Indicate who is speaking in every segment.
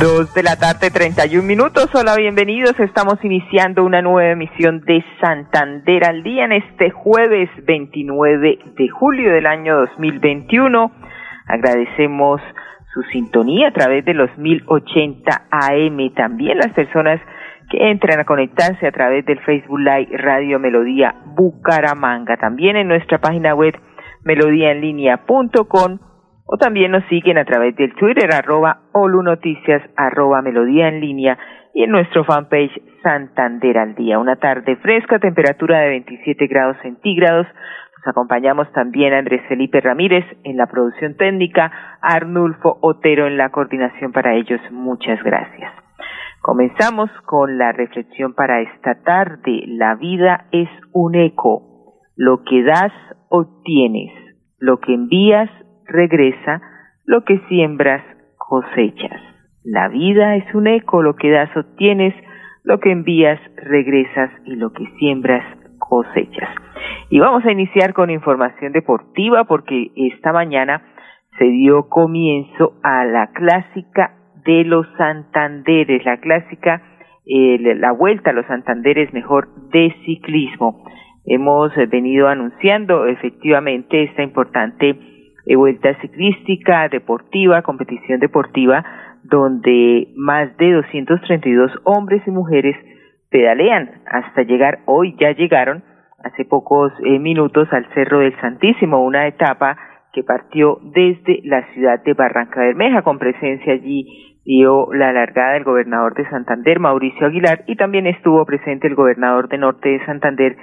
Speaker 1: Dos de la tarde, 31 minutos. Hola, bienvenidos. Estamos iniciando una nueva emisión de Santander al día en este jueves 29 de julio del año 2021. Agradecemos su sintonía a través de los 1080 AM. También las personas que entran a conectarse a través del Facebook Live Radio Melodía Bucaramanga. También en nuestra página web melodíaenlínea.com o también nos siguen a través del Twitter arroba olunoticias arroba melodía en línea y en nuestro fanpage Santander al día. Una tarde fresca, temperatura de 27 grados centígrados. Nos acompañamos también a Andrés Felipe Ramírez en la producción técnica, Arnulfo Otero en la coordinación para ellos. Muchas gracias. Comenzamos con la reflexión para esta tarde. La vida es un eco. Lo que das, obtienes. Lo que envías, regresa, lo que siembras, cosechas. La vida es un eco, lo que das obtienes, lo que envías regresas y lo que siembras cosechas. Y vamos a iniciar con información deportiva porque esta mañana se dio comienzo a la clásica de los Santanderes, la clásica, eh, la vuelta a los Santanderes mejor de ciclismo. Hemos venido anunciando efectivamente esta importante vuelta ciclística, deportiva, competición deportiva, donde más de 232 hombres y mujeres pedalean hasta llegar, hoy ya llegaron hace pocos eh, minutos al Cerro del Santísimo, una etapa que partió desde la ciudad de Barranca Bermeja, con presencia allí dio la largada del gobernador de Santander, Mauricio Aguilar, y también estuvo presente el gobernador de Norte de Santander,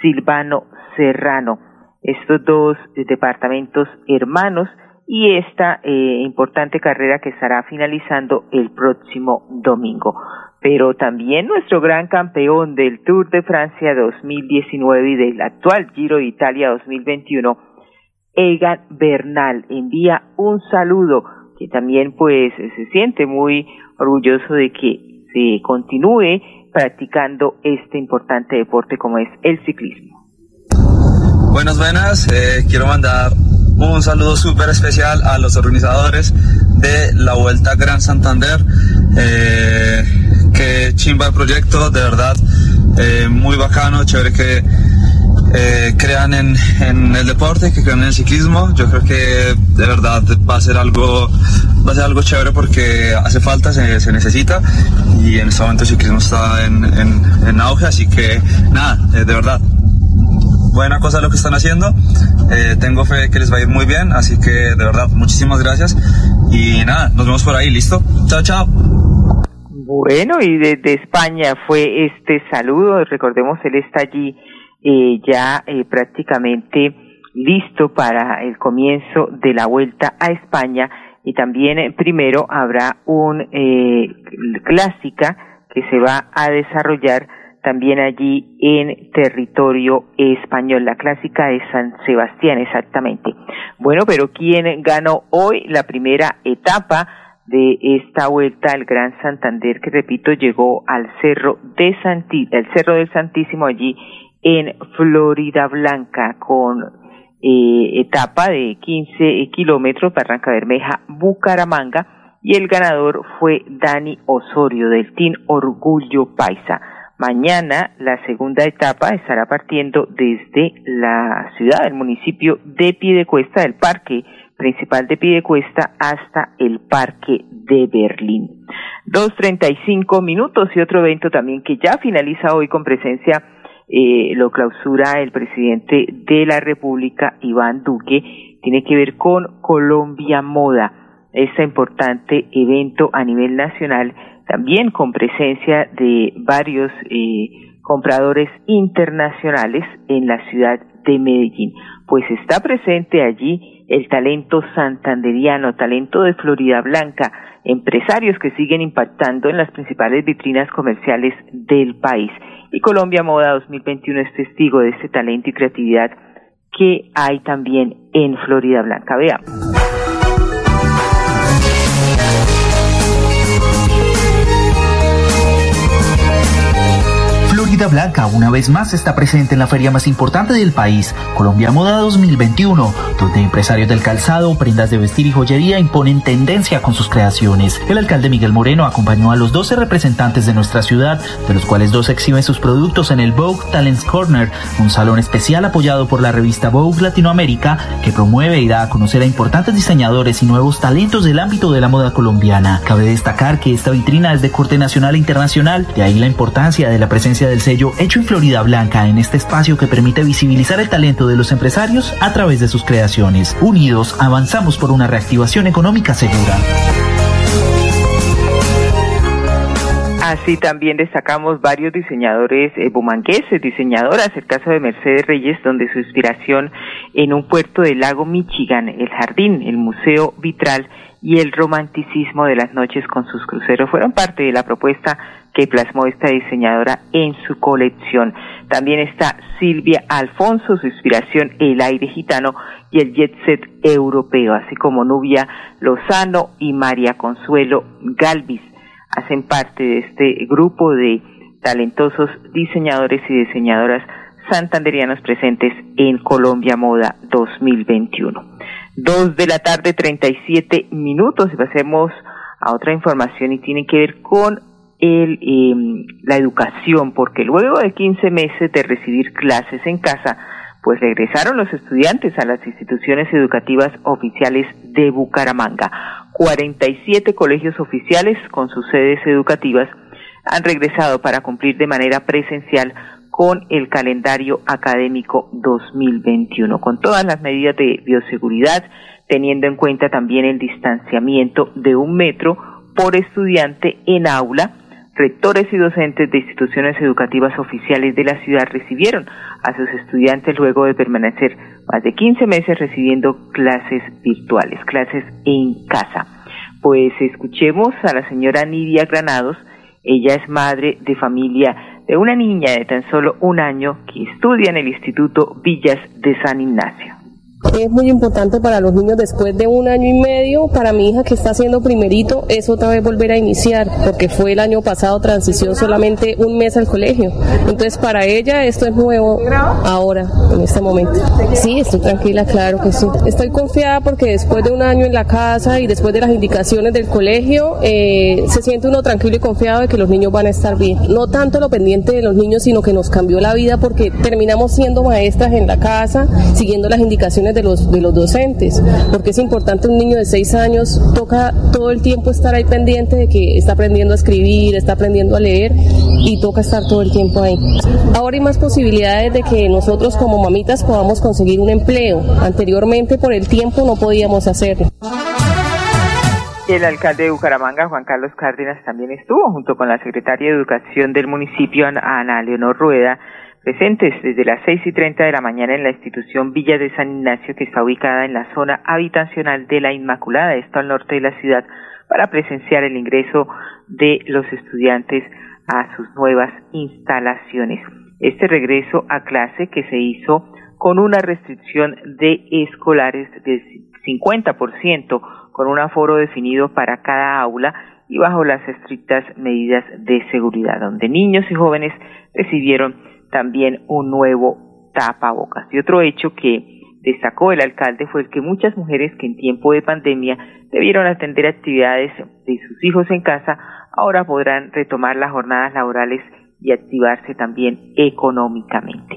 Speaker 1: Silvano Serrano estos dos departamentos hermanos y esta eh, importante carrera que estará finalizando el próximo domingo. Pero también nuestro gran campeón del Tour de Francia 2019 y del actual Giro de Italia 2021, Egan Bernal, envía un saludo que también pues se siente muy orgulloso de que se continúe practicando este importante deporte como es el ciclismo.
Speaker 2: Buenas, buenas. Eh, quiero mandar un saludo súper especial a los organizadores de la Vuelta Gran Santander. Eh, que chimba el proyecto, de verdad, eh, muy bacano, chévere que eh, crean en, en, el deporte, que crean en el ciclismo. Yo creo que de verdad va a ser algo, va a ser algo chévere porque hace falta, se, se necesita y en este momento el ciclismo está en, en, en auge, así que nada, de verdad, buena cosa lo que están haciendo. Eh, tengo fe que les va a ir muy bien, así que de verdad, muchísimas gracias. Y nada, nos vemos por ahí, ¿listo? Chao, chao.
Speaker 1: Bueno, y desde España fue este saludo. Recordemos, él está allí eh, ya eh, prácticamente listo para el comienzo de la vuelta a España. Y también eh, primero habrá un clásica que se va a desarrollar también allí en territorio español. La clásica de San Sebastián, exactamente. Bueno, pero ¿quién ganó hoy la primera etapa de esta vuelta al Gran Santander, que repito, llegó al Cerro de Santi, el Cerro del Santísimo allí en Florida Blanca con eh, etapa de 15 kilómetros, Barranca Bermeja, Bucaramanga, y el ganador fue Dani Osorio del Team Orgullo Paisa. Mañana la segunda etapa estará partiendo desde la ciudad, el municipio de Piedecuesta, del parque principal de Piedecuesta hasta el parque de Berlín. Dos treinta y cinco minutos y otro evento también que ya finaliza hoy con presencia eh, lo clausura el presidente de la República, Iván Duque, tiene que ver con Colombia Moda, este importante evento a nivel nacional también con presencia de varios eh, compradores internacionales en la ciudad de Medellín. Pues está presente allí el talento santanderiano, talento de Florida Blanca, empresarios que siguen impactando en las principales vitrinas comerciales del país. Y Colombia Moda 2021 es testigo de este talento y creatividad que hay también en Florida Blanca. Veamos.
Speaker 3: Blanca una vez más está presente en la feria más importante del país, Colombia Moda 2021, donde empresarios del calzado, prendas de vestir y joyería imponen tendencia con sus creaciones. El alcalde Miguel Moreno acompañó a los 12 representantes de nuestra ciudad, de los cuales dos exhiben sus productos en el Vogue Talents Corner, un salón especial apoyado por la revista Vogue Latinoamérica que promueve y da a conocer a importantes diseñadores y nuevos talentos del ámbito de la moda colombiana. Cabe destacar que esta vitrina es de corte nacional e internacional, de ahí la importancia de la presencia del hecho en Florida Blanca en este espacio que permite visibilizar el talento de los empresarios a través de sus creaciones. Unidos, avanzamos por una reactivación económica segura.
Speaker 1: Así también destacamos varios diseñadores eh, diseñadoras, el caso de Mercedes Reyes, donde su inspiración en un puerto del lago Michigan, el jardín, el museo vitral y el romanticismo de las noches con sus cruceros fueron parte de la propuesta que plasmó esta diseñadora en su colección. También está Silvia Alfonso, su inspiración el aire gitano y el jet set europeo, así como Nubia Lozano y María Consuelo Galvis hacen parte de este grupo de talentosos diseñadores y diseñadoras santanderianos presentes en Colombia Moda 2021. Dos de la tarde, 37 minutos, pasemos a otra información y tiene que ver con el, em, la educación, porque luego de 15 meses de recibir clases en casa, pues regresaron los estudiantes a las instituciones educativas oficiales de Bucaramanga. 47 colegios oficiales con sus sedes educativas han regresado para cumplir de manera presencial con el calendario académico 2021, con todas las medidas de bioseguridad, teniendo en cuenta también el distanciamiento de un metro por estudiante en aula rectores y docentes de instituciones educativas oficiales de la ciudad recibieron a sus estudiantes luego de permanecer más de 15 meses recibiendo clases virtuales, clases en casa. Pues escuchemos a la señora Nidia Granados, ella es madre de familia de una niña de tan solo un año que estudia en el Instituto Villas de San Ignacio.
Speaker 4: Es muy importante para los niños después de un año y medio, para mi hija que está haciendo primerito, es otra vez volver a iniciar, porque fue el año pasado transición solamente un mes al colegio. Entonces para ella esto es nuevo ahora, en este momento. Sí, estoy tranquila, claro que sí. Estoy confiada porque después de un año en la casa y después de las indicaciones del colegio, eh, se siente uno tranquilo y confiado de que los niños van a estar bien. No tanto lo pendiente de los niños, sino que nos cambió la vida porque terminamos siendo maestras en la casa, siguiendo las indicaciones de los, de los docentes, porque es importante un niño de seis años, toca todo el tiempo estar ahí pendiente de que está aprendiendo a escribir, está aprendiendo a leer y toca estar todo el tiempo ahí. Ahora hay más posibilidades de que nosotros como mamitas podamos conseguir un empleo. Anteriormente por el tiempo no podíamos hacerlo.
Speaker 1: El alcalde de Bucaramanga, Juan Carlos Cárdenas, también estuvo junto con la secretaria de Educación del municipio, Ana Leonor Rueda, presentes desde las seis y treinta de la mañana en la institución Villa de San Ignacio, que está ubicada en la zona habitacional de la Inmaculada, esto al norte de la ciudad, para presenciar el ingreso de los estudiantes a sus nuevas instalaciones. Este regreso a clase que se hizo con una restricción de escolares del 50%, con un aforo definido para cada aula y bajo las estrictas medidas de seguridad, donde niños y jóvenes recibieron también un nuevo tapabocas. Y otro hecho que destacó el alcalde fue el que muchas mujeres que en tiempo de pandemia debieron atender actividades de sus hijos en casa, ahora podrán retomar las jornadas laborales y activarse también económicamente.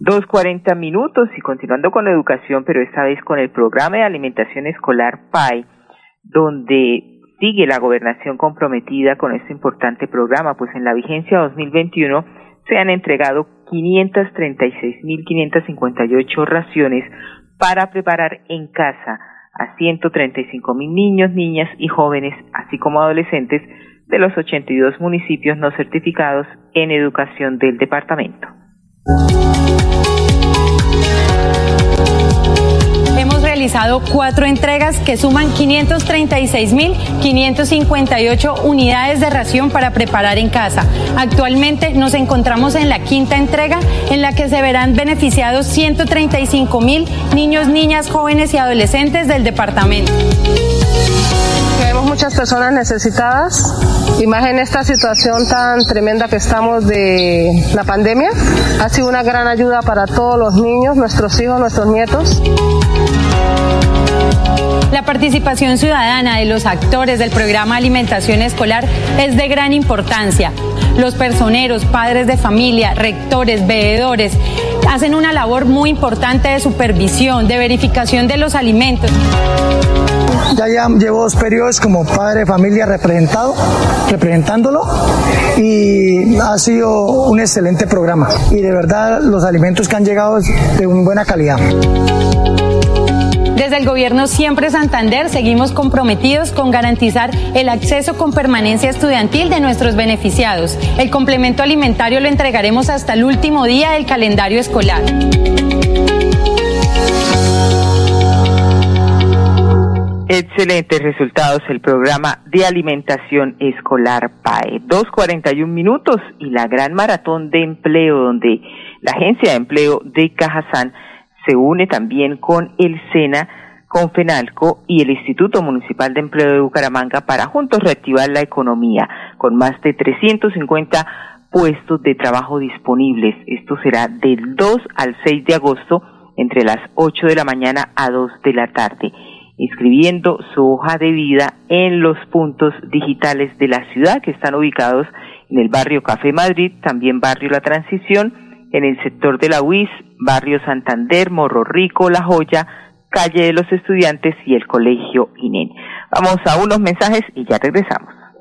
Speaker 1: Dos cuarenta minutos y continuando con la educación, pero esta vez con el programa de alimentación escolar PAI, donde sigue la gobernación comprometida con este importante programa, pues en la vigencia 2021 se han entregado 536.558 raciones para preparar en casa a 135.000 niños, niñas y jóvenes, así como adolescentes de los 82 municipios no certificados en educación del departamento.
Speaker 5: Realizado cuatro entregas que suman 536.558 unidades de ración para preparar en casa. Actualmente nos encontramos en la quinta entrega en la que se verán beneficiados 135 mil niños, niñas, jóvenes y adolescentes del departamento.
Speaker 6: Vemos muchas personas necesitadas y más en esta situación tan tremenda que estamos de la pandemia. Ha sido una gran ayuda para todos los niños, nuestros hijos, nuestros nietos.
Speaker 5: La participación ciudadana de los actores del programa Alimentación Escolar es de gran importancia. Los personeros, padres de familia, rectores, veedores, hacen una labor muy importante de supervisión, de verificación de los alimentos.
Speaker 7: Ya, llevo dos periodos como padre de familia representado, representándolo y ha sido un excelente programa. Y de verdad los alimentos que han llegado de una buena calidad.
Speaker 5: Desde el gobierno Siempre Santander seguimos comprometidos con garantizar el acceso con permanencia estudiantil de nuestros beneficiados. El complemento alimentario lo entregaremos hasta el último día del calendario escolar.
Speaker 1: Excelentes resultados el programa de alimentación escolar PAE. 2.41 minutos y la gran maratón de empleo donde la agencia de empleo de Cajazán se une también con el SENA, con FENALCO y el Instituto Municipal de Empleo de Bucaramanga para juntos reactivar la economía con más de 350 puestos de trabajo disponibles. Esto será del 2 al 6 de agosto entre las 8 de la mañana a 2 de la tarde inscribiendo su hoja de vida en los puntos digitales de la ciudad que están ubicados en el barrio Café Madrid, también barrio La Transición, en el sector de la UIS, barrio Santander, Morro Rico, La Joya, calle de los estudiantes y el colegio INEN. Vamos a unos mensajes y ya regresamos.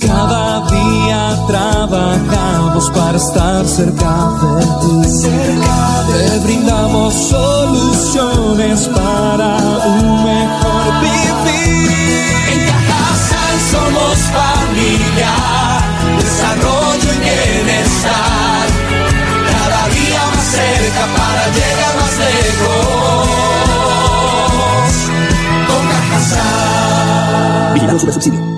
Speaker 8: Cada día trabajamos para estar cerca de ti. Te brindamos soluciones para un mejor vivir. En Cajasal somos familia, desarrollo y bienestar. Cada día más cerca para llegar más lejos. Con Cajasal.
Speaker 9: Vigilamos su subsidio.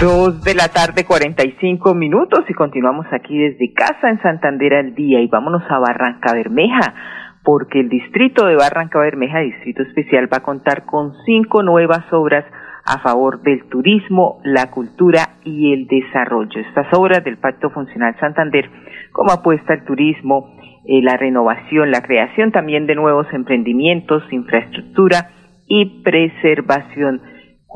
Speaker 1: Dos de la tarde, 45 minutos y continuamos aquí desde casa en Santander al día y vámonos a Barranca Bermeja porque el distrito de Barranca Bermeja, distrito especial, va a contar con cinco nuevas obras a favor del turismo, la cultura y el desarrollo. Estas obras del Pacto Funcional Santander, como apuesta al turismo, eh, la renovación, la creación también de nuevos emprendimientos, infraestructura y preservación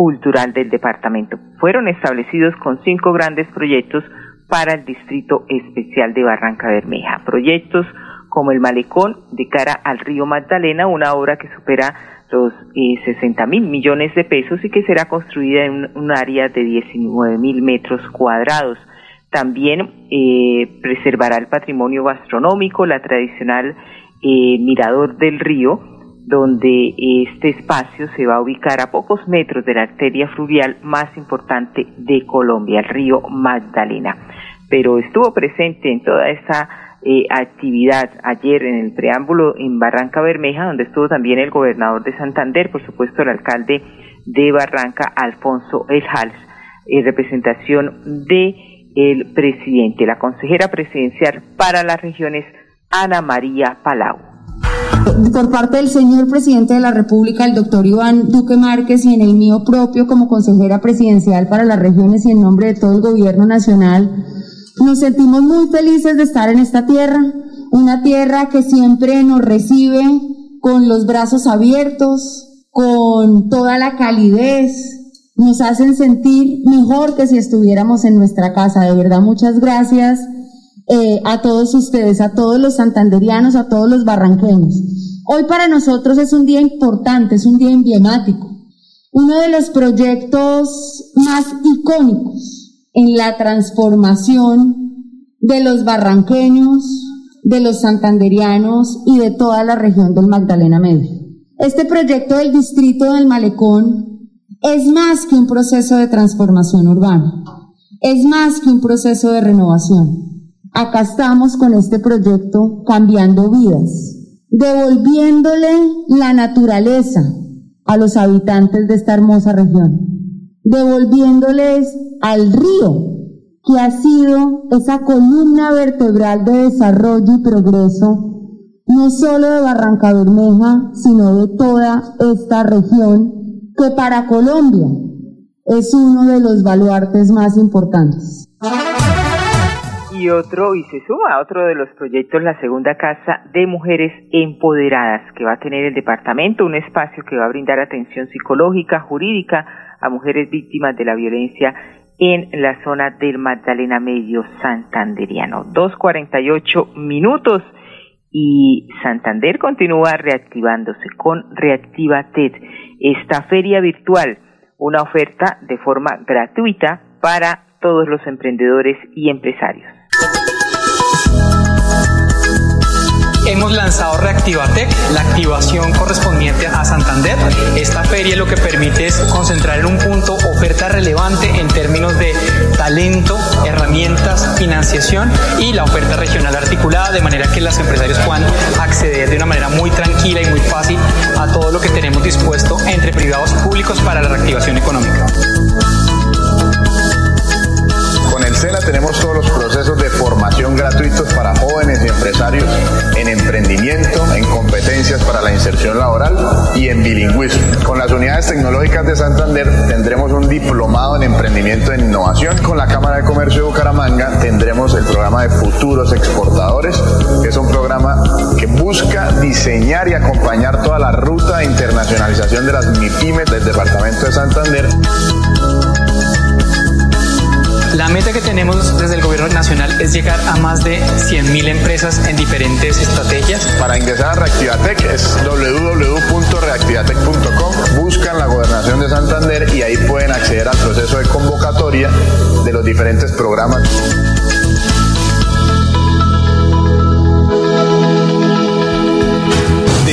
Speaker 1: cultural del departamento. Fueron establecidos con cinco grandes proyectos para el Distrito Especial de Barranca Bermeja. Proyectos como el Malecón de cara al río Magdalena, una obra que supera los eh, 60 mil millones de pesos y que será construida en un, área de 19 mil metros cuadrados. También eh, preservará el patrimonio gastronómico, la tradicional eh, Mirador del Río, donde este espacio se va a ubicar a pocos metros de la arteria fluvial más importante de Colombia, el río Magdalena. Pero estuvo presente en toda esa eh, actividad ayer en el preámbulo en Barranca Bermeja, donde estuvo también el gobernador de Santander, por supuesto el alcalde de Barranca, Alfonso Ejals, en representación de el presidente, la consejera presidencial para las regiones, Ana María Palau
Speaker 10: por parte del señor presidente de la República, el doctor Iván Duque Márquez, y en el mío propio como consejera presidencial para las regiones y en nombre de todo el gobierno nacional, nos sentimos muy felices de estar en esta tierra, una tierra que siempre nos recibe con los brazos abiertos, con toda la calidez, nos hacen sentir mejor que si estuviéramos en nuestra casa. De verdad, muchas gracias eh, a todos ustedes, a todos los santanderianos, a todos los barranqueños. Hoy para nosotros es un día importante, es un día emblemático, uno de los proyectos más icónicos en la transformación de los barranqueños, de los santanderianos y de toda la región del Magdalena Medio. Este proyecto del distrito del Malecón es más que un proceso de transformación urbana, es más que un proceso de renovación acá estamos con este proyecto cambiando vidas, devolviéndole la naturaleza a los habitantes de esta hermosa región, devolviéndoles al río que ha sido esa columna vertebral de desarrollo y progreso, no solo de Barranca Bermeja, sino de toda esta región, que para Colombia es uno de los baluartes más importantes
Speaker 1: y otro, y se suma a otro de los proyectos, la segunda casa de mujeres empoderadas que va a tener el departamento, un espacio que va a brindar atención psicológica, jurídica a mujeres víctimas de la violencia en la zona del Magdalena Medio Santanderiano. 2.48 minutos y Santander continúa reactivándose con Reactiva TED, esta feria virtual, una oferta de forma gratuita para todos los emprendedores y empresarios.
Speaker 11: Hemos lanzado Reactivatec, la activación correspondiente a Santander. Esta feria lo que permite es concentrar en un punto oferta relevante en términos de talento, herramientas, financiación y la oferta regional articulada de manera que los empresarios puedan acceder de una manera muy tranquila y muy fácil a todo lo que tenemos dispuesto entre privados públicos para la reactivación económica.
Speaker 12: SENA tenemos todos los procesos de formación gratuitos para jóvenes y empresarios en emprendimiento, en competencias para la inserción laboral y en bilingüismo. Con las unidades tecnológicas de Santander tendremos un diplomado en emprendimiento e innovación. Con la Cámara de Comercio de Bucaramanga tendremos el programa de futuros exportadores, que es un programa que busca diseñar y acompañar toda la ruta de internacionalización de las MIPIMES del departamento de Santander.
Speaker 11: La meta que tenemos desde el gobierno nacional es llegar a más de 100.000 empresas en diferentes estrategias.
Speaker 12: Para ingresar a Reactivatec es www.reactivatec.com. Buscan la gobernación de Santander y ahí pueden acceder al proceso de convocatoria de los diferentes programas.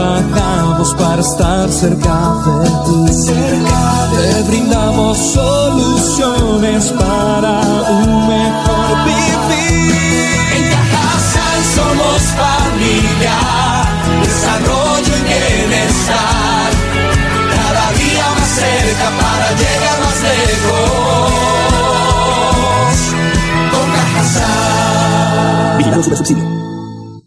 Speaker 8: Trabajamos para estar cerca de ti. Cerca Te brindamos soluciones para un mejor vivir. En Cajasal somos familia, desarrollo y bienestar. Cada día más cerca para llegar más lejos. Con Cajasal.
Speaker 13: Super Subsidio.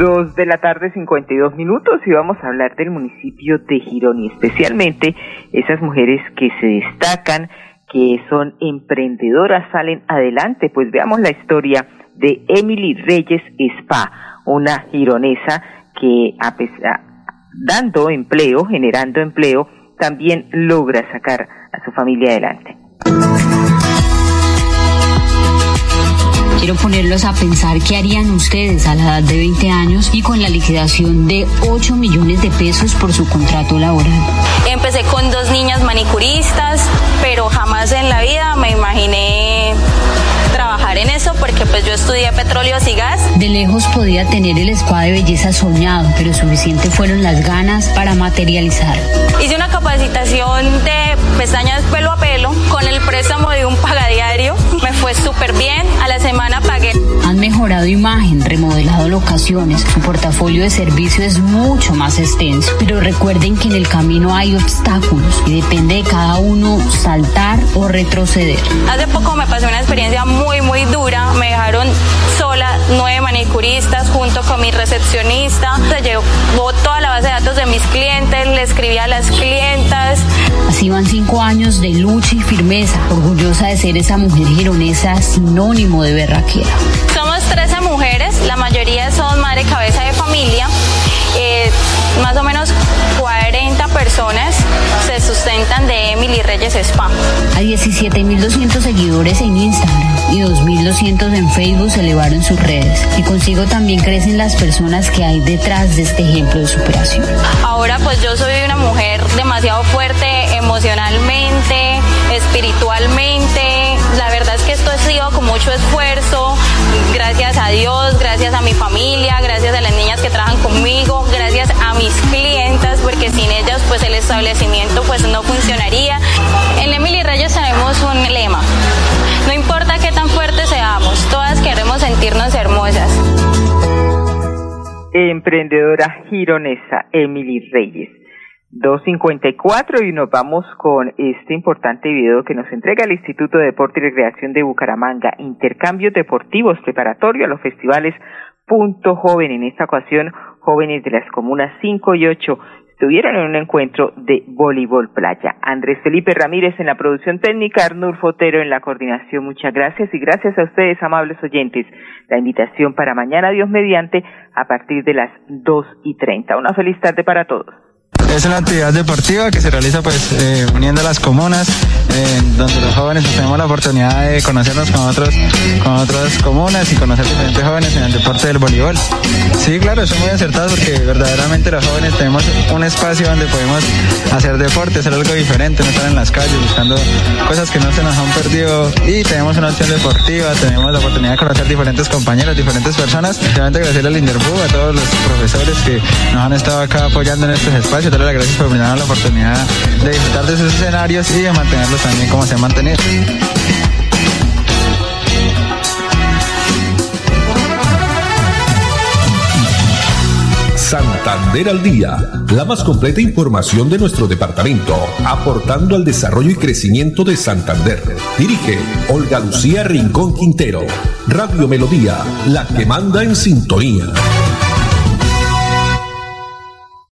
Speaker 1: Dos de la tarde, 52 minutos, y vamos a hablar del municipio de Girón y especialmente esas mujeres que se destacan, que son emprendedoras, salen adelante. Pues veamos la historia de Emily Reyes Spa, una gironesa que a pesar, dando empleo, generando empleo, también logra sacar a su familia adelante.
Speaker 14: Quiero ponerlos a pensar qué harían ustedes a la edad de 20 años y con la liquidación de 8 millones de pesos por su contrato laboral.
Speaker 15: Empecé con dos niñas manicuristas, pero jamás en la vida me imaginé pues yo estudié petróleos y gas.
Speaker 14: De lejos podía tener el spa de belleza soñado, pero suficiente fueron las ganas para materializar.
Speaker 15: Hice una capacitación de pestañas pelo a pelo con el préstamo de un pagadiario. Me fue súper bien. A la semana pagué.
Speaker 14: Han mejorado imagen, remodelado locaciones. Su portafolio de servicio es mucho más extenso. Pero recuerden que en el camino hay obstáculos y depende de cada uno saltar o retroceder.
Speaker 15: Hace poco me pasó una experiencia muy, muy dura. Me dejaron sola, nueve manicuristas junto con mi recepcionista. Se llevó toda la base de datos de mis clientes, le escribí a las clientas.
Speaker 14: Así van cinco años de lucha y firmeza, orgullosa de ser esa mujer gironesa sinónimo de berraquera.
Speaker 15: Somos 13 mujeres, la mayoría son madre cabeza de familia. Eh, más o menos 40 personas sustentan de Emily Reyes Spa.
Speaker 14: A 17.200 seguidores en Instagram y 2.200 en Facebook se elevaron sus redes. Y consigo también crecen las personas que hay detrás de este ejemplo de superación.
Speaker 15: Ahora pues yo soy una mujer demasiado fuerte emocionalmente, espiritualmente. La verdad es que esto ha sido con mucho esfuerzo. Gracias a Dios, gracias a mi familia, gracias a las niñas que trabajan conmigo, gracias a mis clientas, porque sin ellas pues el establecimiento pues no funcionaría. En Emily Reyes tenemos un lema. No importa qué tan fuertes seamos, todas queremos sentirnos hermosas.
Speaker 1: Emprendedora gironesa Emily Reyes. 254 y nos vamos con este importante video que nos entrega el Instituto de Deporte y Recreación de Bucaramanga, intercambios deportivos preparatorio a los festivales Punto Joven. En esta ocasión, jóvenes de las comunas 5 y 8 estuvieron en un encuentro de voleibol playa. Andrés Felipe Ramírez en la producción técnica, Arnur Fotero en la coordinación. Muchas gracias y gracias a ustedes, amables oyentes. La invitación para mañana, Dios mediante, a partir de las 2 y 30. Una feliz tarde para todos.
Speaker 16: Es una actividad deportiva que se realiza pues eh, uniendo las comunas, eh, donde los jóvenes pues, tenemos la oportunidad de conocernos con otros, con otras comunas y conocer diferentes jóvenes en el deporte del voleibol. Sí, claro, son muy acertados porque verdaderamente los jóvenes tenemos un espacio donde podemos hacer deporte, hacer algo diferente, no estar en las calles buscando cosas que no se nos han perdido y tenemos una opción deportiva, tenemos la oportunidad de conocer diferentes compañeros, diferentes personas. Realmente agradecerle al Inderbu, a todos los profesores que nos han estado acá apoyando en estos espacios, gracias por brindarnos la oportunidad de disfrutar de sus escenarios y de mantenerlos también como se han mantenido.
Speaker 17: Santander al Día, la más completa información de nuestro departamento, aportando al desarrollo y crecimiento de Santander. Dirige Olga Lucía Rincón Quintero. Radio Melodía, la que manda en sintonía.